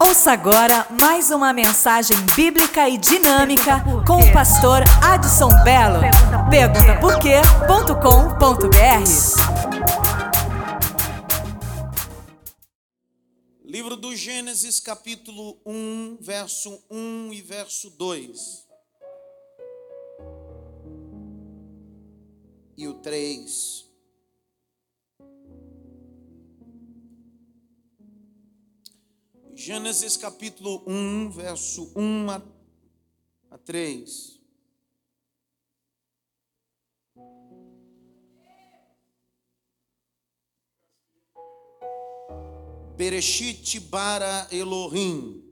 Ouça agora mais uma mensagem bíblica e dinâmica com o pastor Adson Belo. Pergunta por quê.com.br. Livro do Gênesis, capítulo 1, verso 1 e verso 2. E o 3. Gênesis capítulo 1, verso 1 a, a 3. Bereshit bara Elohim.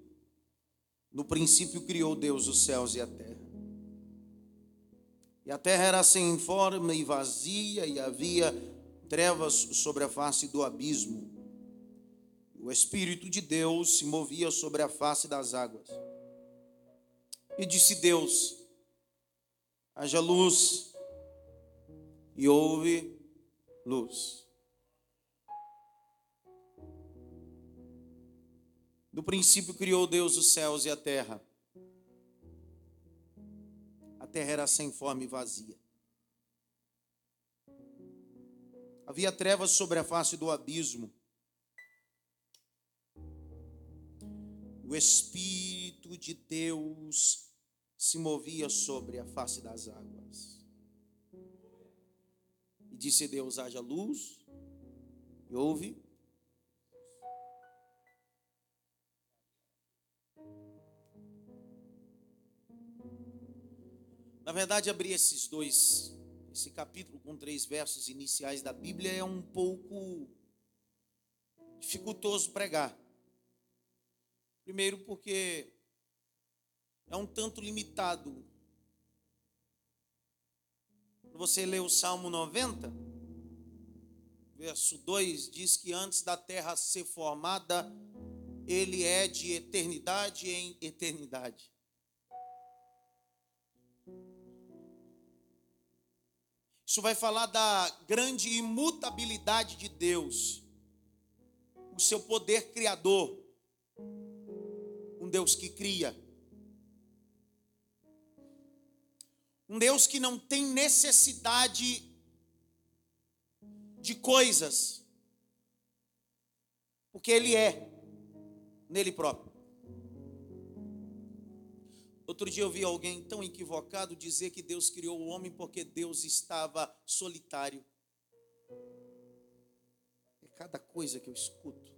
No princípio criou Deus os céus e a terra. E a terra era sem forma e vazia, e havia trevas sobre a face do abismo o Espírito de Deus se movia sobre a face das águas. E disse Deus: haja luz, e houve luz. No princípio criou Deus os céus e a terra. A terra era sem forma e vazia. Havia trevas sobre a face do abismo o Espírito de Deus se movia sobre a face das águas. E disse Deus: haja luz, e houve. Na verdade, abrir esses dois, esse capítulo com três versos iniciais da Bíblia é um pouco dificultoso pregar. Primeiro, porque é um tanto limitado. Você lê o Salmo 90, verso 2, diz que antes da terra ser formada, ele é de eternidade em eternidade. Isso vai falar da grande imutabilidade de Deus, o seu poder criador um Deus que cria, um Deus que não tem necessidade de coisas, porque Ele é nele próprio. Outro dia eu vi alguém tão equivocado dizer que Deus criou o homem porque Deus estava solitário. É cada coisa que eu escuto.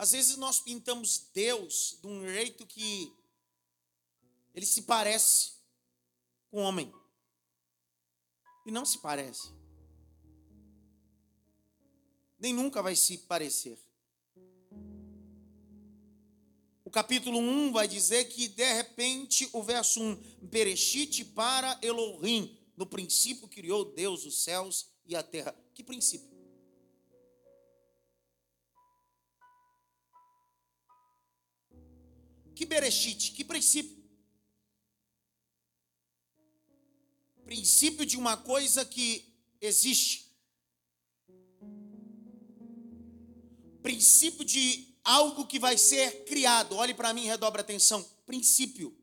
Às vezes nós pintamos Deus de um jeito que ele se parece com o homem. E não se parece. Nem nunca vai se parecer. O capítulo 1 vai dizer que de repente o verso 1, Bereshit para Elohim, no princípio criou Deus os céus e a terra. Que princípio? Que Bereshit, que princípio? Princípio de uma coisa que existe. Princípio de algo que vai ser criado. Olhe para mim, redobre atenção. Princípio.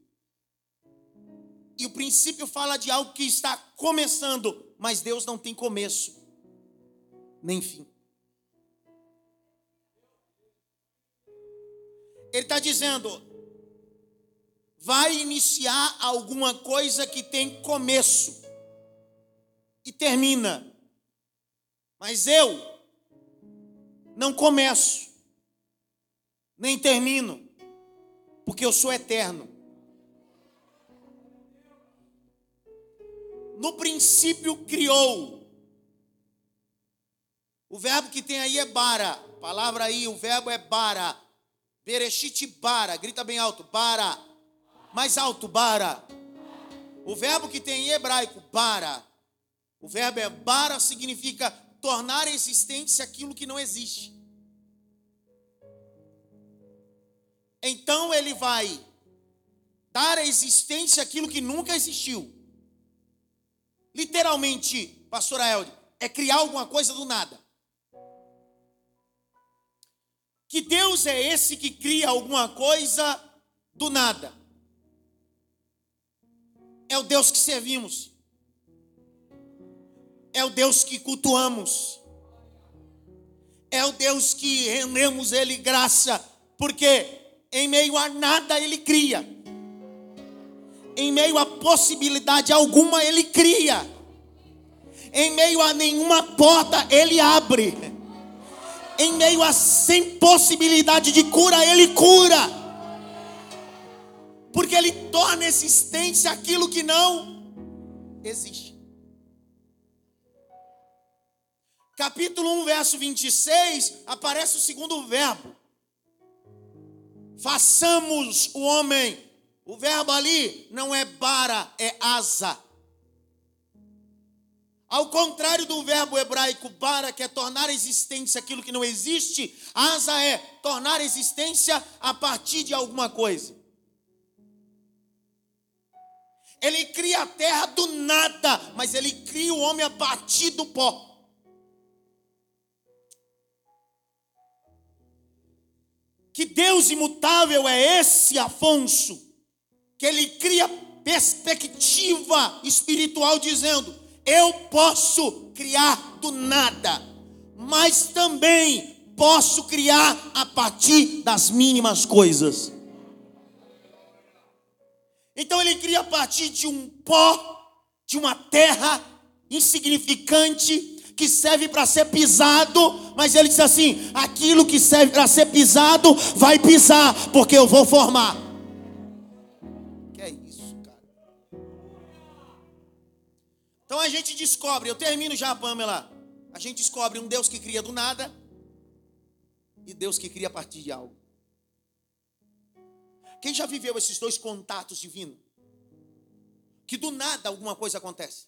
E o princípio fala de algo que está começando, mas Deus não tem começo, nem fim. Ele está dizendo: vai iniciar alguma coisa que tem começo e termina. Mas eu não começo, nem termino, porque eu sou eterno. No princípio criou. O verbo que tem aí é bara. A palavra aí, o verbo é bara. Bereshit bara. Grita bem alto. Bara. Mais alto, bara. O verbo que tem em hebraico, bara. O verbo é bara significa tornar existente aquilo que não existe. Então ele vai dar a existência aquilo que nunca existiu. Literalmente, pastora Elde, é criar alguma coisa do nada. Que Deus é esse que cria alguma coisa do nada? É o Deus que servimos. É o Deus que cultuamos. É o Deus que rendemos Ele graça. Porque em meio a nada Ele cria. Em meio a possibilidade alguma Ele cria. Em meio a nenhuma porta Ele abre. Em meio a sem possibilidade de cura Ele cura. Porque Ele torna existência aquilo que não existe. Capítulo 1, verso 26, aparece o segundo verbo. Façamos o homem. O verbo ali não é bara, é asa. Ao contrário do verbo hebraico bara, que é tornar existência aquilo que não existe, asa é tornar existência a partir de alguma coisa. Ele cria a terra do nada, mas ele cria o homem a partir do pó. Que Deus imutável é esse, Afonso, que ele cria perspectiva espiritual, dizendo: eu posso criar do nada, mas também posso criar a partir das mínimas coisas. Então ele cria a partir de um pó, de uma terra insignificante, que serve para ser pisado, mas ele diz assim: aquilo que serve para ser pisado, vai pisar, porque eu vou formar. Que é isso, cara? Então a gente descobre, eu termino já, Pamela. A gente descobre um Deus que cria do nada e Deus que cria a partir de algo. Quem já viveu esses dois contatos divinos? Que do nada alguma coisa acontece.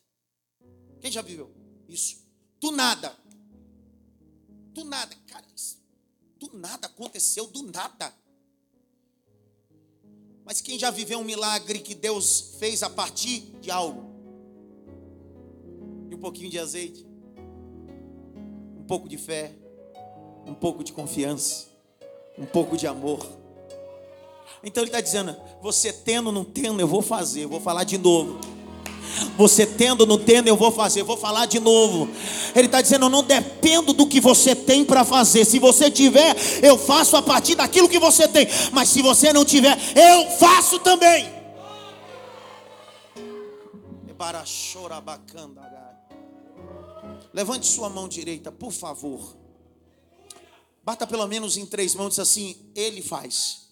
Quem já viveu isso? Do nada. Do nada, cara. Do nada aconteceu, do nada. Mas quem já viveu um milagre que Deus fez a partir de algo? E um pouquinho de azeite, um pouco de fé, um pouco de confiança, um pouco de amor. Então ele está dizendo: você tendo, não tendo, eu vou fazer, vou falar de novo. Você tendo não tendo, eu vou fazer, vou falar de novo. Ele está dizendo: eu não dependo do que você tem para fazer. Se você tiver, eu faço a partir daquilo que você tem. Mas se você não tiver, eu faço também. Levante sua mão direita, por favor. Bata pelo menos em três mãos, diz assim: Ele faz.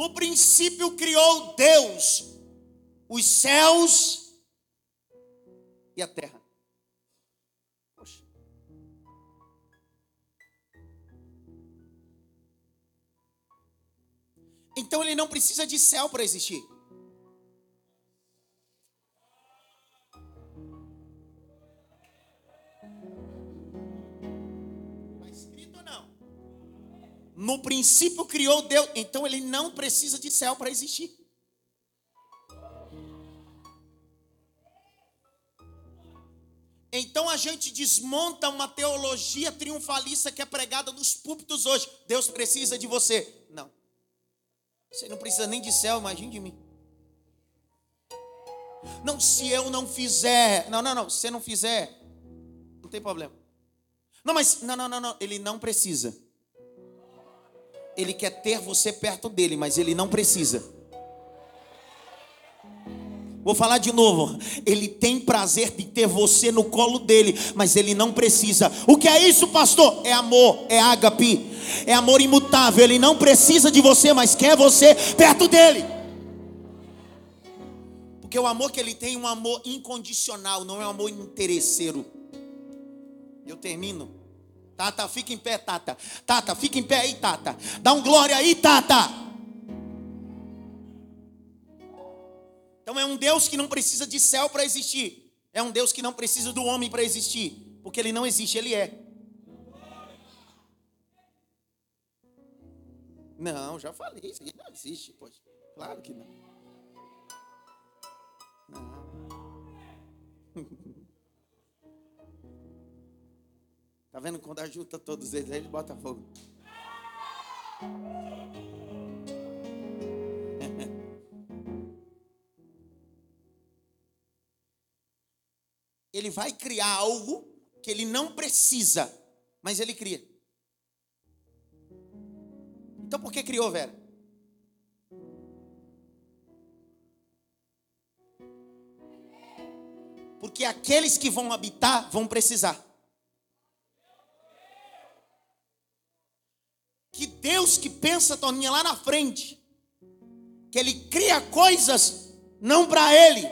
No princípio criou Deus os céus e a terra. Então ele não precisa de céu para existir. No princípio criou Deus, então ele não precisa de céu para existir. Então a gente desmonta uma teologia triunfalista que é pregada nos púlpitos hoje. Deus precisa de você. Não. Você não precisa nem de céu, imagine de mim. Não, se eu não fizer. Não, não, não. Se você não fizer, não tem problema. Não, mas. Não, não, não, não. Ele não precisa. Ele quer ter você perto dele, mas ele não precisa. Vou falar de novo. Ele tem prazer de ter você no colo dele, mas ele não precisa. O que é isso, pastor? É amor, é ágape, é amor imutável. Ele não precisa de você, mas quer você perto dele. Porque o amor que ele tem é um amor incondicional, não é um amor interesseiro. Eu termino. Tata, fica em pé, Tata. Tata, fica em pé aí, Tata. Dá um glória aí, Tata. Então é um Deus que não precisa de céu para existir. É um Deus que não precisa do homem para existir, porque ele não existe, ele é. Não, já falei, isso aqui não existe, poxa. Claro que não. Não. Tá vendo quando ajunta todos eles, ele bota fogo. Ele vai criar algo que ele não precisa, mas ele cria. Então por que criou, Vera? Porque aqueles que vão habitar vão precisar. Que Deus que pensa, Toninha, lá na frente, que Ele cria coisas não para Ele,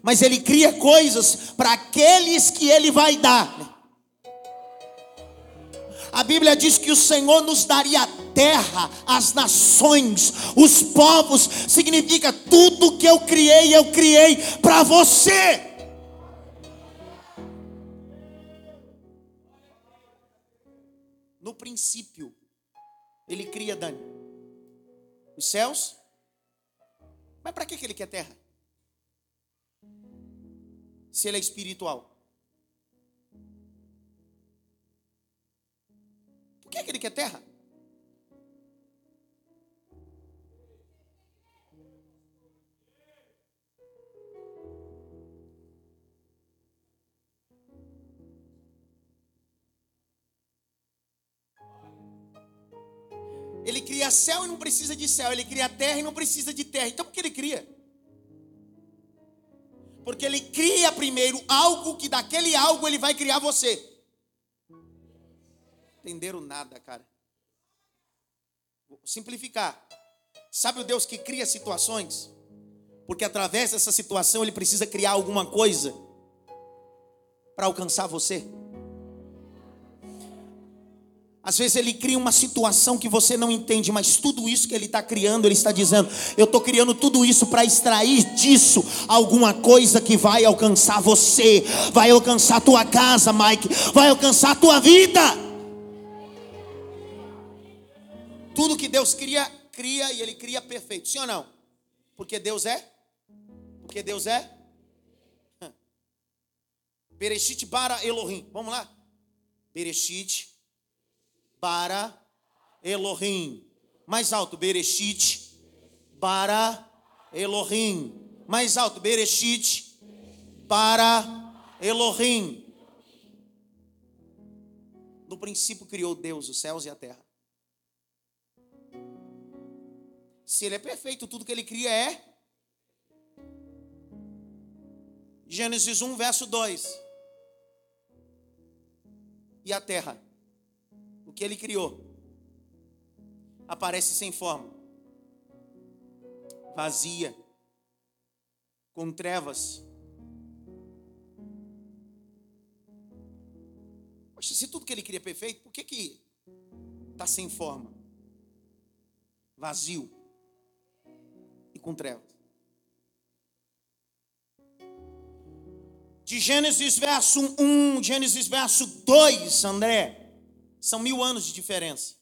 mas Ele cria coisas para aqueles que Ele vai dar. A Bíblia diz que o Senhor nos daria a terra, as nações, os povos, significa tudo que eu criei, eu criei para você. Princípio, ele cria Dani. Os céus. Mas para que ele quer terra? Se ele é espiritual. Por que, que ele quer terra? Cria céu e não precisa de céu. Ele cria terra e não precisa de terra. Então por que ele cria? Porque ele cria primeiro algo que daquele algo ele vai criar você entenderam nada, cara. Vou simplificar. Sabe o Deus que cria situações? Porque através dessa situação ele precisa criar alguma coisa para alcançar você. Às vezes ele cria uma situação que você não entende, mas tudo isso que ele está criando, ele está dizendo: Eu estou criando tudo isso para extrair disso alguma coisa que vai alcançar você, vai alcançar tua casa, Mike, vai alcançar tua vida. Tudo que Deus cria, cria e Ele cria perfeito. Sim ou não? Porque Deus é? Porque Deus é? Bereshit bara Elohim. Vamos lá? Bereshit bara Elohim. Mais alto, Bereshit bara Elohim. Mais alto, Bereshit para Elohim. No princípio criou Deus os céus e a terra. Se ele é perfeito, tudo que ele cria é. Gênesis 1, verso 2. E a terra, que ele criou, aparece sem forma, vazia, com trevas. Poxa, se tudo que ele cria é perfeito, por que que está sem forma? Vazio com trevas. De Gênesis verso 1, Gênesis verso 2, André, são mil anos de diferença.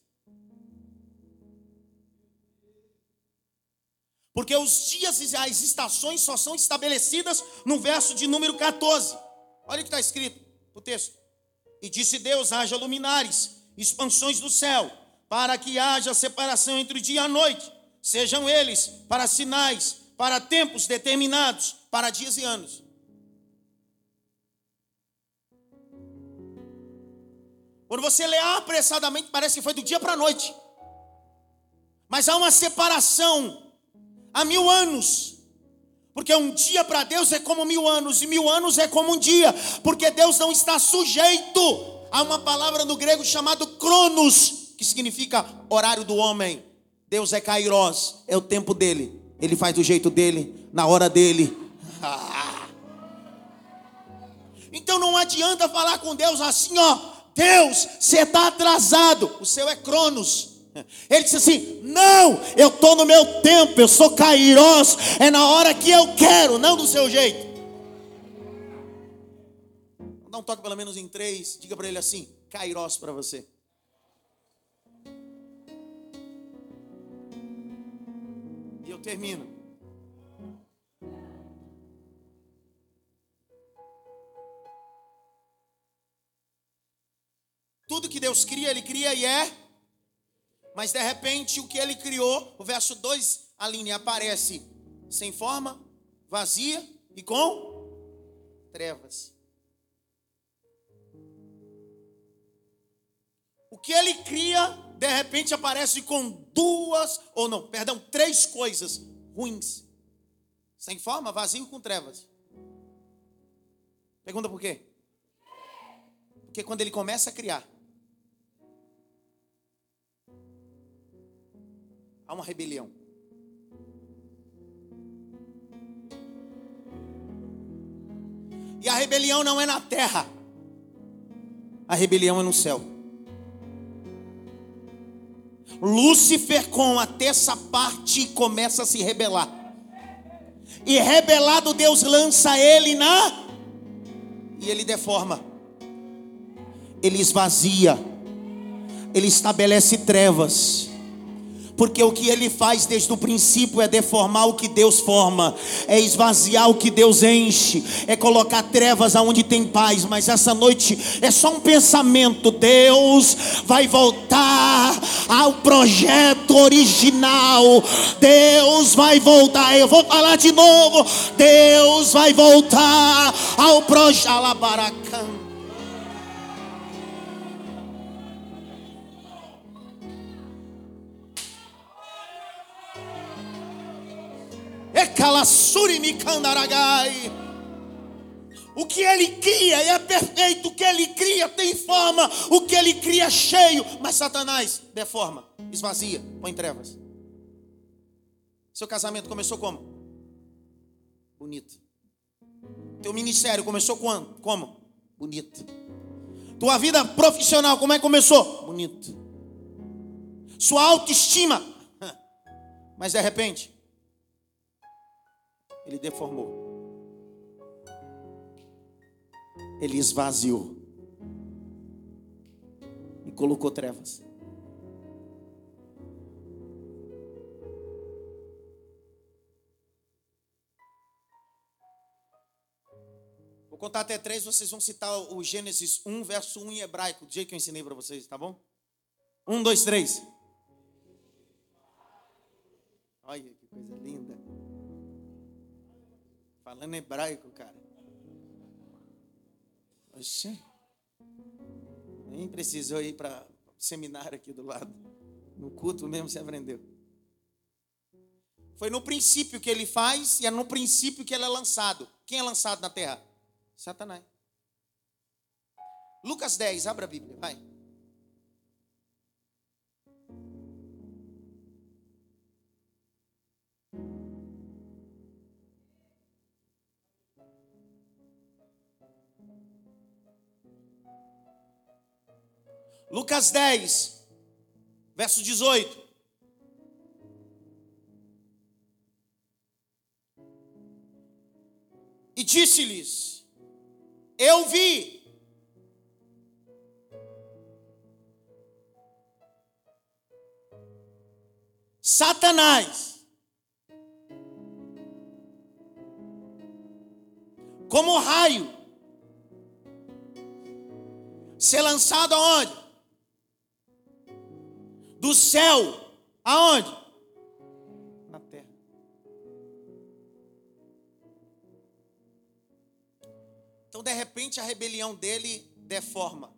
Porque os dias e as estações só são estabelecidas no verso de número 14. Olha o que está escrito o texto. E disse Deus: haja luminares, expansões do céu, para que haja separação entre o dia e a noite, sejam eles para sinais, para tempos determinados, para dias e anos. Quando você lê apressadamente, parece que foi do dia para a noite. Mas há uma separação há mil anos. Porque um dia para Deus é como mil anos, e mil anos é como um dia. Porque Deus não está sujeito a uma palavra no grego chamado cronos, que significa horário do homem. Deus é Kairos, é o tempo dele. Ele faz do jeito dele, na hora dele. Então não adianta falar com Deus assim, ó. Deus, você está atrasado. O seu é Cronos. Ele disse assim: Não, eu estou no meu tempo, eu sou Kairos, é na hora que eu quero, não do seu jeito. Dá um toque pelo menos em três, diga para ele assim: Kairos para você. E eu termino. Tudo que Deus cria, Ele cria e é. Mas de repente, o que Ele criou, o verso 2, a linha aparece sem forma, vazia e com trevas. O que Ele cria, de repente aparece com duas, ou não, perdão, três coisas ruins. Sem forma, vazio com trevas. Pergunta por quê? Porque quando ele começa a criar, há uma rebelião. E a rebelião não é na terra, a rebelião é no céu. Lúcifer, com a terça parte, começa a se rebelar. E rebelado, Deus lança ele na. E ele deforma. Ele esvazia. Ele estabelece trevas porque o que ele faz desde o princípio é deformar o que Deus forma, é esvaziar o que Deus enche, é colocar trevas aonde tem paz. Mas essa noite é só um pensamento: Deus vai voltar ao projeto original. Deus vai voltar. Eu vou falar de novo. Deus vai voltar ao projeto. O que ele cria é perfeito, o que ele cria tem forma, o que ele cria é cheio, mas Satanás deforma, esvazia, põe trevas. Seu casamento começou como? Bonito. Teu ministério começou quando? Como? Bonito. Tua vida profissional, como é que começou? Bonito. Sua autoestima, mas de repente, ele deformou. Ele esvaziou. E colocou trevas. Vou contar até três, vocês vão citar o Gênesis 1, verso 1 em hebraico, do jeito que eu ensinei para vocês, tá bom? Um, dois, três. Olha que coisa linda. Falando hebraico, cara. Oxê. Nem precisou ir para seminário aqui do lado. No culto mesmo você aprendeu. Foi no princípio que ele faz e é no princípio que ele é lançado. Quem é lançado na terra? Satanás. Lucas 10, abra a Bíblia, vai. Lucas 10, verso 18. E disse-lhes: Eu vi. Satanás, como raio, ser lançado aonde? Do céu aonde? Na terra. Então, de repente, a rebelião dele deforma,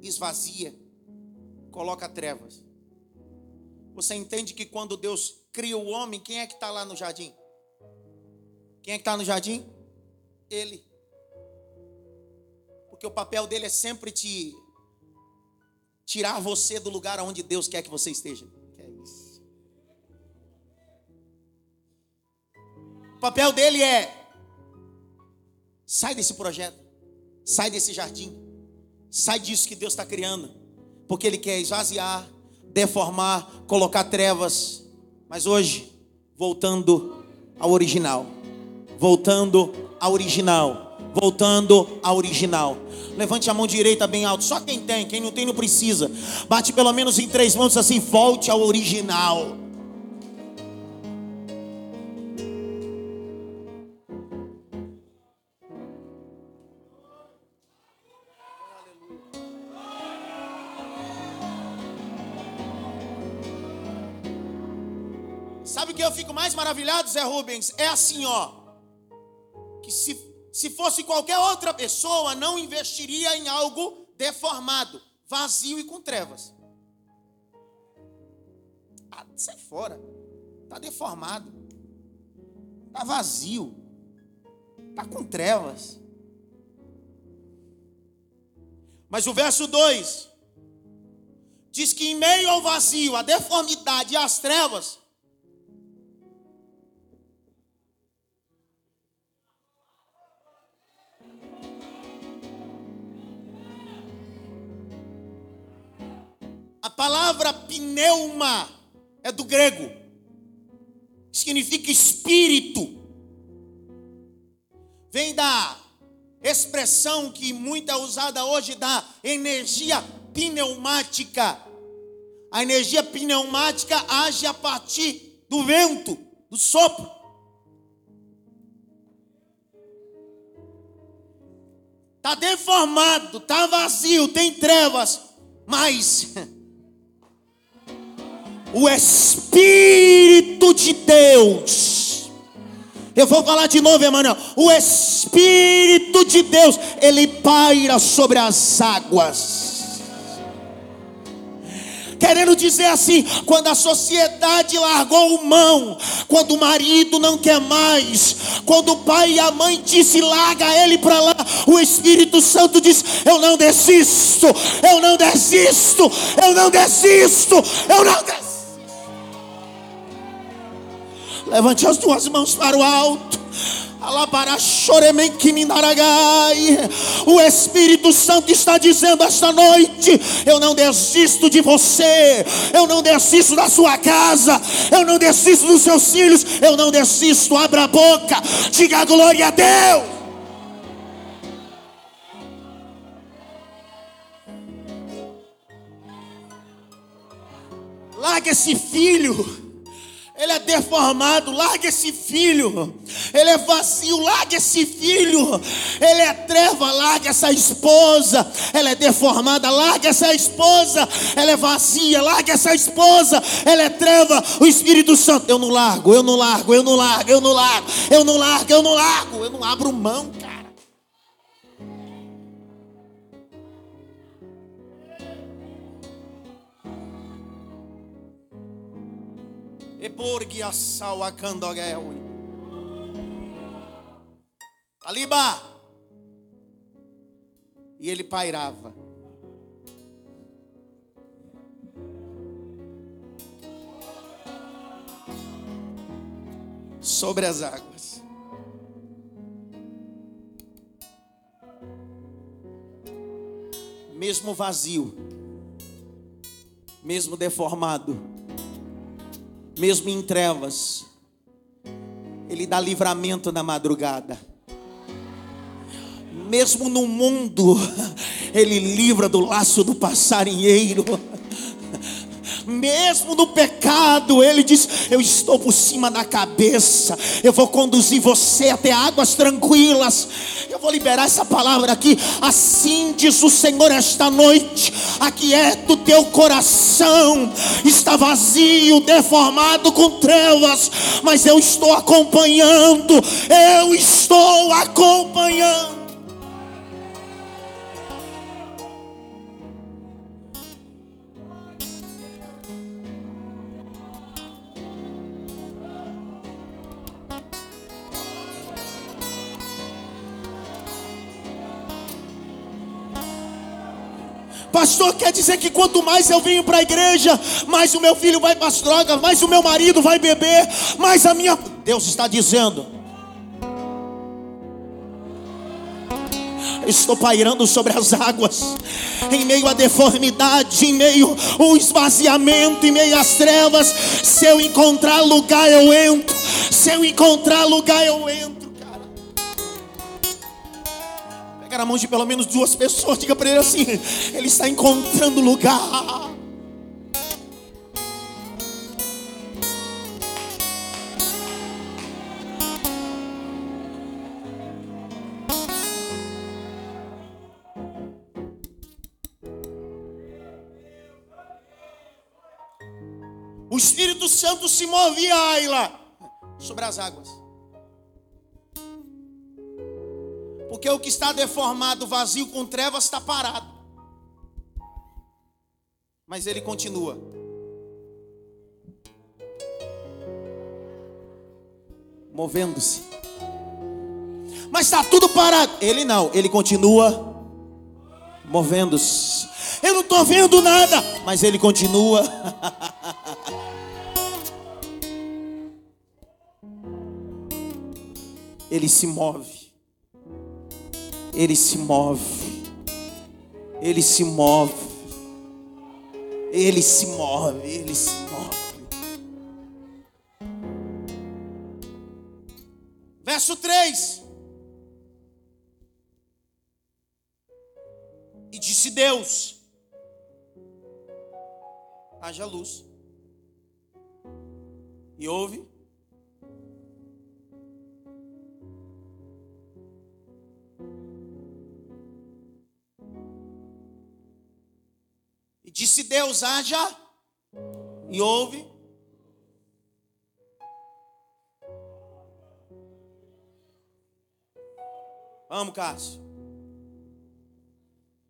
esvazia, coloca trevas. Você entende que quando Deus cria o homem, quem é que está lá no jardim? Quem é que está no jardim? Ele. Porque o papel dele é sempre te tirar você do lugar onde Deus quer que você esteja. Que é isso. O papel dele é sai desse projeto, sai desse jardim, sai disso que Deus está criando, porque Ele quer esvaziar, deformar, colocar trevas. Mas hoje, voltando ao original, voltando ao original, voltando ao original. Levante a mão direita bem alto. Só quem tem, quem não tem não precisa. Bate pelo menos em três mãos assim, volte ao original. Sabe o que eu fico mais maravilhado, Zé Rubens? É assim, ó. Que se, se fosse qualquer outra pessoa, não investiria em algo deformado, vazio e com trevas. Ah, sai fora. Tá deformado. Tá vazio. Tá com trevas. Mas o verso 2 diz que em meio ao vazio, a deformidade e as trevas, palavra pneuma é do grego, significa espírito. Vem da expressão que muito é usada hoje da energia pneumática. A energia pneumática age a partir do vento, do sopro. Está deformado, está vazio, tem trevas, mas o Espírito de Deus. Eu vou falar de novo, Emmanuel. O Espírito de Deus, ele paira sobre as águas. Querendo dizer assim, quando a sociedade largou mão, quando o marido não quer mais, quando o pai e a mãe disse larga ele para lá, o Espírito Santo diz: Eu não desisto, eu não desisto, eu não desisto, eu não desisto. Levante as duas mãos para o alto. O Espírito Santo está dizendo esta noite: Eu não desisto de você, eu não desisto da sua casa, eu não desisto dos seus filhos, eu não desisto. Abra a boca, diga glória a Deus. Larga esse filho ele é deformado, larga esse filho. Ele é vazio, larga esse filho. Ele é treva, larga essa esposa. Ela é deformada, larga essa esposa. Ela é vazia, larga essa esposa. Ela é treva. O Espírito Santo, eu não largo, eu não largo, eu não largo, eu não largo, eu não largo, eu não largo, eu não abro mão, cara. Eborgi assau akandogel. Aliba. E ele pairava. Sobre as águas. Mesmo vazio, mesmo deformado, mesmo em trevas, Ele dá livramento na madrugada. Mesmo no mundo, Ele livra do laço do passarinheiro mesmo no pecado, Ele diz: Eu estou por cima da cabeça, eu vou conduzir você até águas tranquilas. Eu vou liberar essa palavra aqui. Assim diz o Senhor esta noite: Aquieta o teu coração, está vazio, deformado com trevas, mas eu estou acompanhando, eu estou acompanhando. Pastor, quer dizer que quanto mais eu venho para a igreja, mais o meu filho vai para as drogas, mais o meu marido vai beber, mais a minha. Deus está dizendo. Estou pairando sobre as águas, em meio à deformidade, em meio ao esvaziamento, em meio às trevas. Se eu encontrar lugar, eu entro. Se eu encontrar lugar, eu entro. Na mão de pelo menos duas pessoas. Diga para ele assim: Ele está encontrando lugar. O Espírito Santo se movia, Ayla, sobre as águas. Porque o que está deformado, vazio, com trevas, está parado. Mas ele continua. Movendo-se. Mas está tudo parado. Ele não, ele continua movendo-se. Eu não estou vendo nada, mas ele continua. ele se move. Ele se move. Ele se move. Ele se move. Ele se move. Verso 3. E disse Deus: haja luz. E houve Disse Deus: haja, e houve. Vamos, Cássio.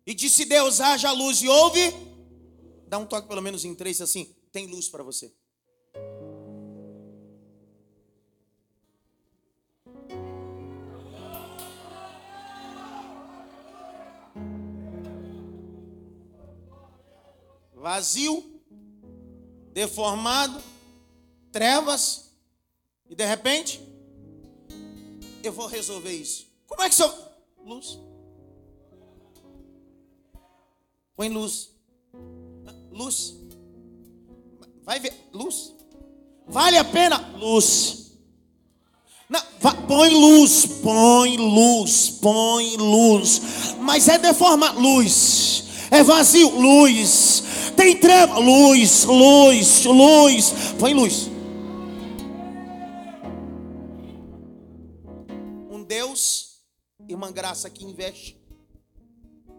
E disse Deus: haja luz, e houve. Dá um toque pelo menos em três assim. Tem luz para você. Vazio, deformado, trevas, e de repente, eu vou resolver isso. Como é que sou? Luz. Põe luz. Luz. Vai ver. Luz. Vale a pena? Luz. Não, põe luz, põe luz, põe luz. Mas é deformar. Luz. É vazio. Luz. Tem treva, luz, luz, luz. Põe luz. Um Deus e uma graça que investe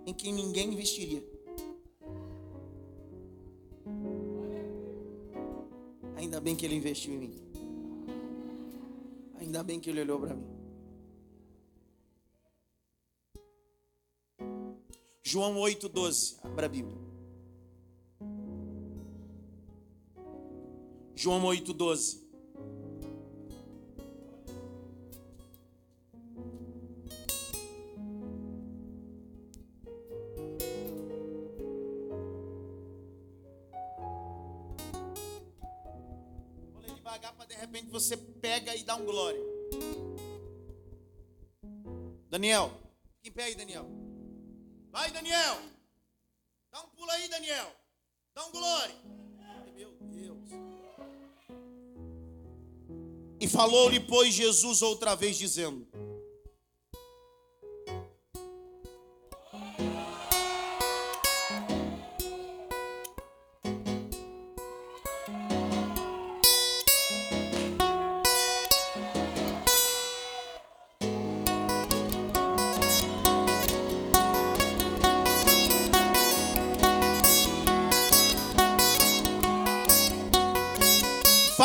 em quem ninguém investiria. Ainda bem que ele investiu em mim. Ainda bem que ele olhou para mim. João 8,12. Abra a Bíblia. João 8,12. Vou ler devagar para de repente você pega e dá um glória. Daniel, fica em pé aí, Daniel. Vai, Daniel. Dá um pulo aí, Daniel. Dá um glória. E falou-lhe, pois, Jesus outra vez, dizendo: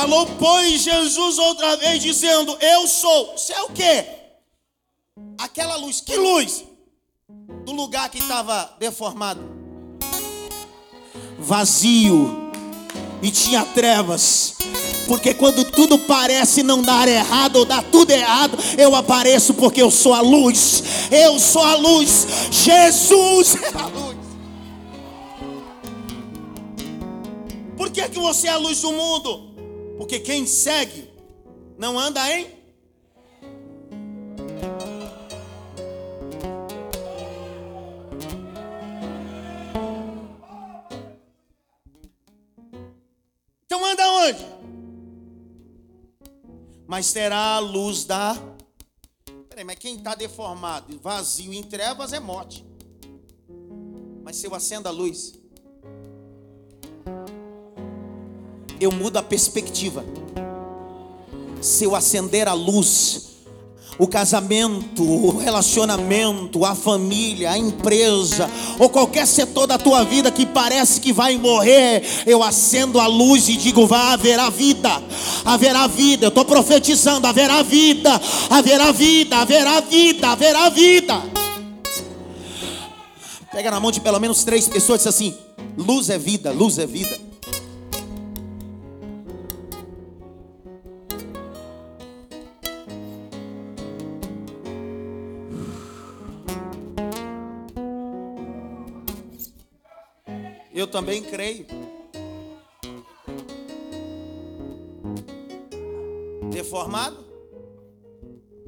Falou, Jesus outra vez, dizendo: Eu sou. Você é o quê? Aquela luz. Que luz? Do lugar que estava deformado, vazio, e tinha trevas. Porque quando tudo parece não dar errado ou dar tudo errado, eu apareço porque eu sou a luz. Eu sou a luz. Jesus é a luz. Por que, que você é a luz do mundo? Porque quem segue não anda em Então anda onde? Mas terá a luz da. Peraí, mas quem está deformado, vazio, em trevas é morte. Mas se eu acendo a luz, eu mudo a perspectiva. Se eu acender a luz, o casamento, o relacionamento, a família, a empresa, ou qualquer setor da tua vida que parece que vai morrer, eu acendo a luz e digo: vai haverá vida, haverá vida. Eu estou profetizando: haverá vida, haverá vida, haverá vida, haverá vida. Pega na mão de pelo menos três pessoas e diz assim: luz é vida, luz é vida. Também creio. Deformado?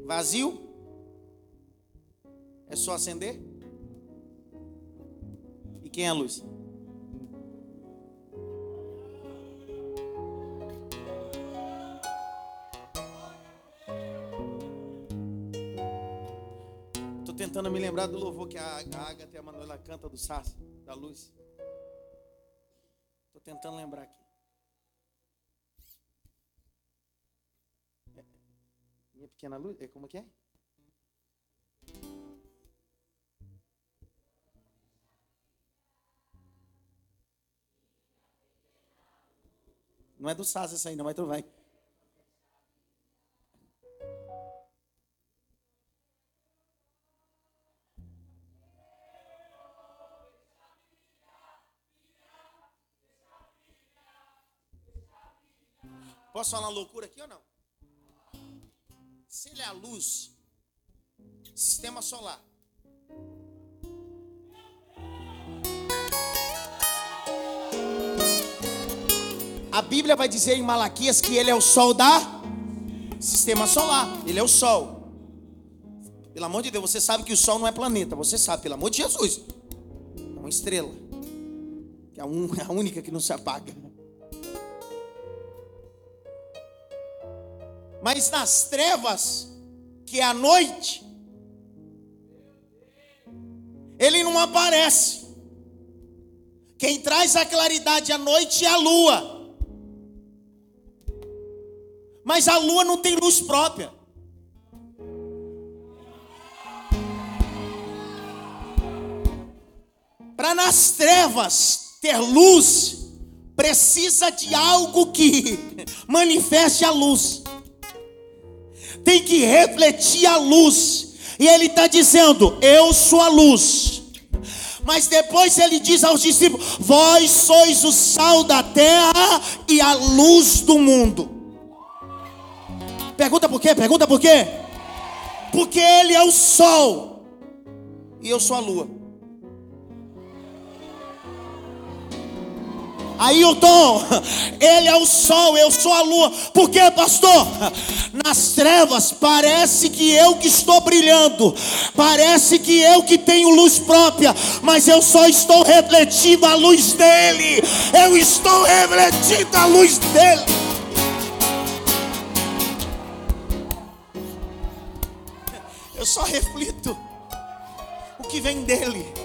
Vazio? É só acender? E quem é a luz? Estou tentando me lembrar do louvor que a Agatha e a Manuela canta do Sassi, da luz. Estou tentando lembrar aqui. É, minha pequena luz, é como que é? Não é do SAS essa aí, não, mas tu vai. Posso falar loucura aqui ou não? Se ele é a luz, sistema solar. A Bíblia vai dizer em Malaquias que ele é o sol da sistema solar. Ele é o sol. Pelo amor de Deus, você sabe que o sol não é planeta. Você sabe, pelo amor de Jesus. É uma estrela. Que é a única que não se apaga. Mas nas trevas, que é a noite, ele não aparece. Quem traz a claridade à noite é a lua. Mas a lua não tem luz própria. Para nas trevas ter luz, precisa de algo que manifeste a luz tem que refletir a luz. E ele está dizendo: Eu sou a luz. Mas depois ele diz aos discípulos: Vós sois o sal da terra e a luz do mundo. Pergunta por quê? Pergunta por quê? Porque ele é o sol e eu sou a lua. Ailton, ele é o sol, eu sou a lua. Por quê, pastor? Nas trevas parece que eu que estou brilhando, parece que eu que tenho luz própria, mas eu só estou refletindo a luz dele. Eu estou refletindo a luz dele. Eu só reflito o que vem dele.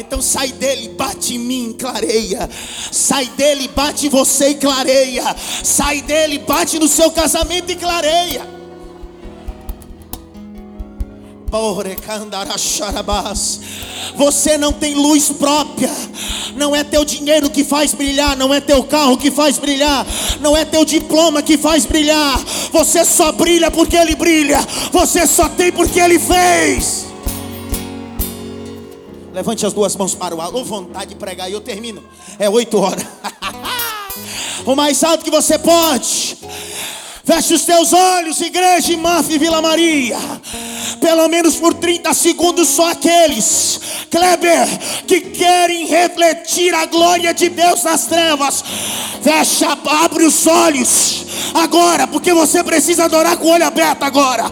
Então sai dele, bate em mim, clareia. Sai dele, bate em você e clareia. Sai dele, bate no seu casamento e clareia. Você não tem luz própria. Não é teu dinheiro que faz brilhar, não é teu carro que faz brilhar, não é teu diploma que faz brilhar. Você só brilha porque ele brilha. Você só tem porque ele fez. Levante as duas mãos para o alto. Vontade de pregar e eu termino. É oito horas. o mais alto que você pode. Feche os teus olhos, igreja Maf Vila Maria. Pelo menos por 30 segundos, só aqueles, Kleber, que querem refletir a glória de Deus nas trevas. Fecha, abre os olhos agora, porque você precisa adorar com o olho aberto agora.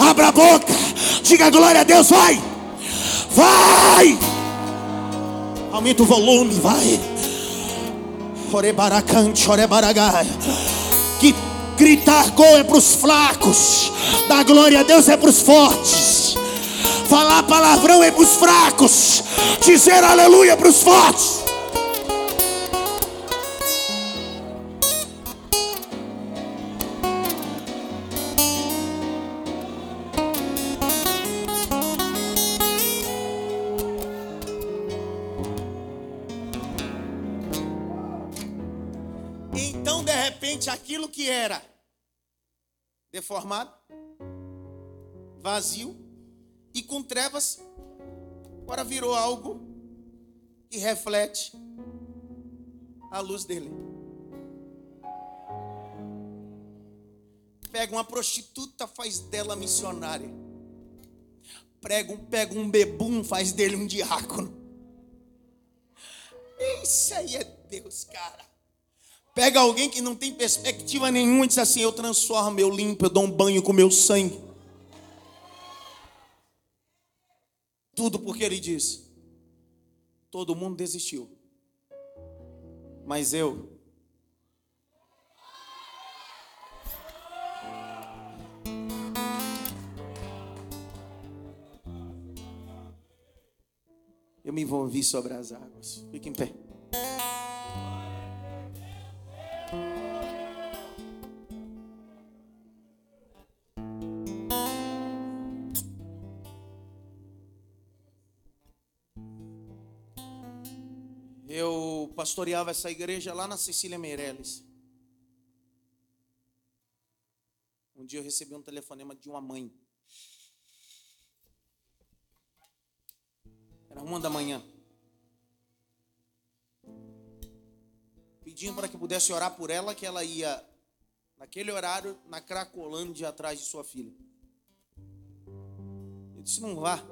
Abra a boca, diga glória a Deus, vai, vai. Aumenta o volume, vai. Que Gritar gol é para os fracos. Dar glória a Deus é para os fortes. Falar palavrão é para os fracos. Dizer aleluia para os fortes. Que era deformado, vazio e com trevas, agora virou algo que reflete a luz dele. Pega uma prostituta, faz dela missionária. Prega pega um bebum, faz dele um diácono. Isso aí é Deus, cara. Pega alguém que não tem perspectiva nenhuma e diz assim: Eu transformo, eu limpo, eu dou um banho com meu sangue. Tudo porque ele diz: Todo mundo desistiu, mas eu. Eu me envolvi sobre as águas. Fique em pé. Pastoreava essa igreja lá na Cecília Meirelles. Um dia eu recebi um telefonema de uma mãe. Era uma da manhã. Pedindo para que pudesse orar por ela, que ela ia, naquele horário, na Cracolândia, atrás de sua filha. Eu disse: Não vá.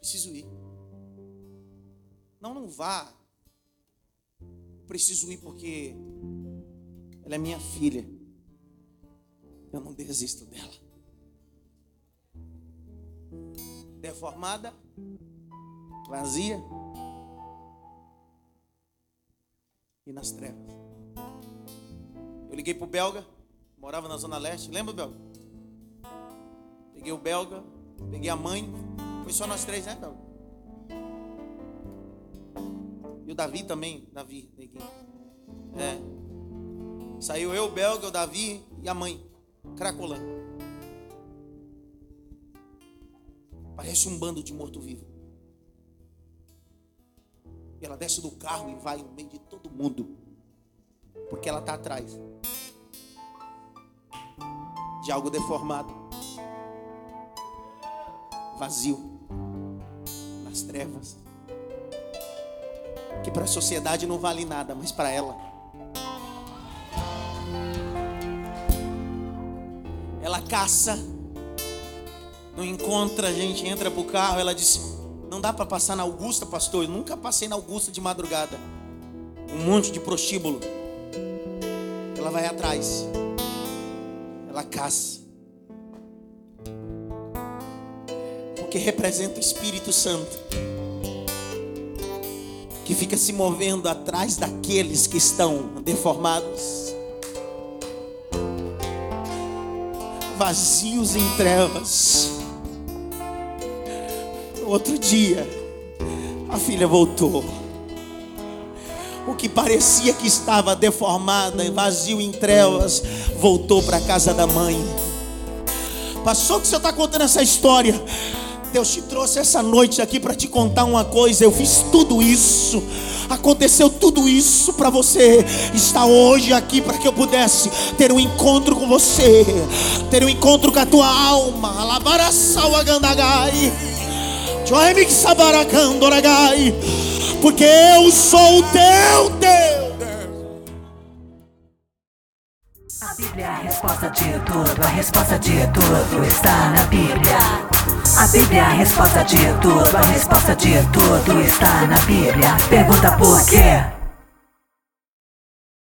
Preciso ir. Não, não vá. Preciso ir porque ela é minha filha. Eu não desisto dela. Deformada, vazia e nas trevas. Eu liguei pro belga, morava na zona leste, lembra belga? Peguei o belga, peguei a mãe, foi só nós três, né, belga? E o Davi também, Davi, neguinho. É. Saiu eu, o belga, o Davi e a mãe, cracolando. Parece um bando de morto-vivo. E ela desce do carro e vai no meio de todo mundo. Porque ela está atrás de algo deformado, vazio, nas trevas. Que para a sociedade não vale nada, mas para ela. Ela caça não encontra, a gente entra pro carro, ela disse: "Não dá para passar na Augusta, pastor. Eu nunca passei na Augusta de madrugada. Um monte de prostíbulo. Ela vai atrás. Ela caça. Porque representa o Espírito Santo. Fica se movendo atrás daqueles que estão deformados. Vazios em trevas outro dia, a filha voltou. O que parecia que estava deformada, vazio em trevas, voltou para a casa da mãe. Passou que você está contando essa história. Deus te trouxe essa noite aqui para te contar uma coisa. Eu fiz tudo isso. Aconteceu tudo isso para você estar hoje aqui para que eu pudesse ter um encontro com você, ter um encontro com a tua alma. Salvagandagai. Porque eu sou o teu Deus. A Bíblia é a resposta de tudo, a resposta de tudo está na Bíblia. A Bíblia é a resposta de tudo, a resposta de tudo está na Bíblia. Pergunta por quê?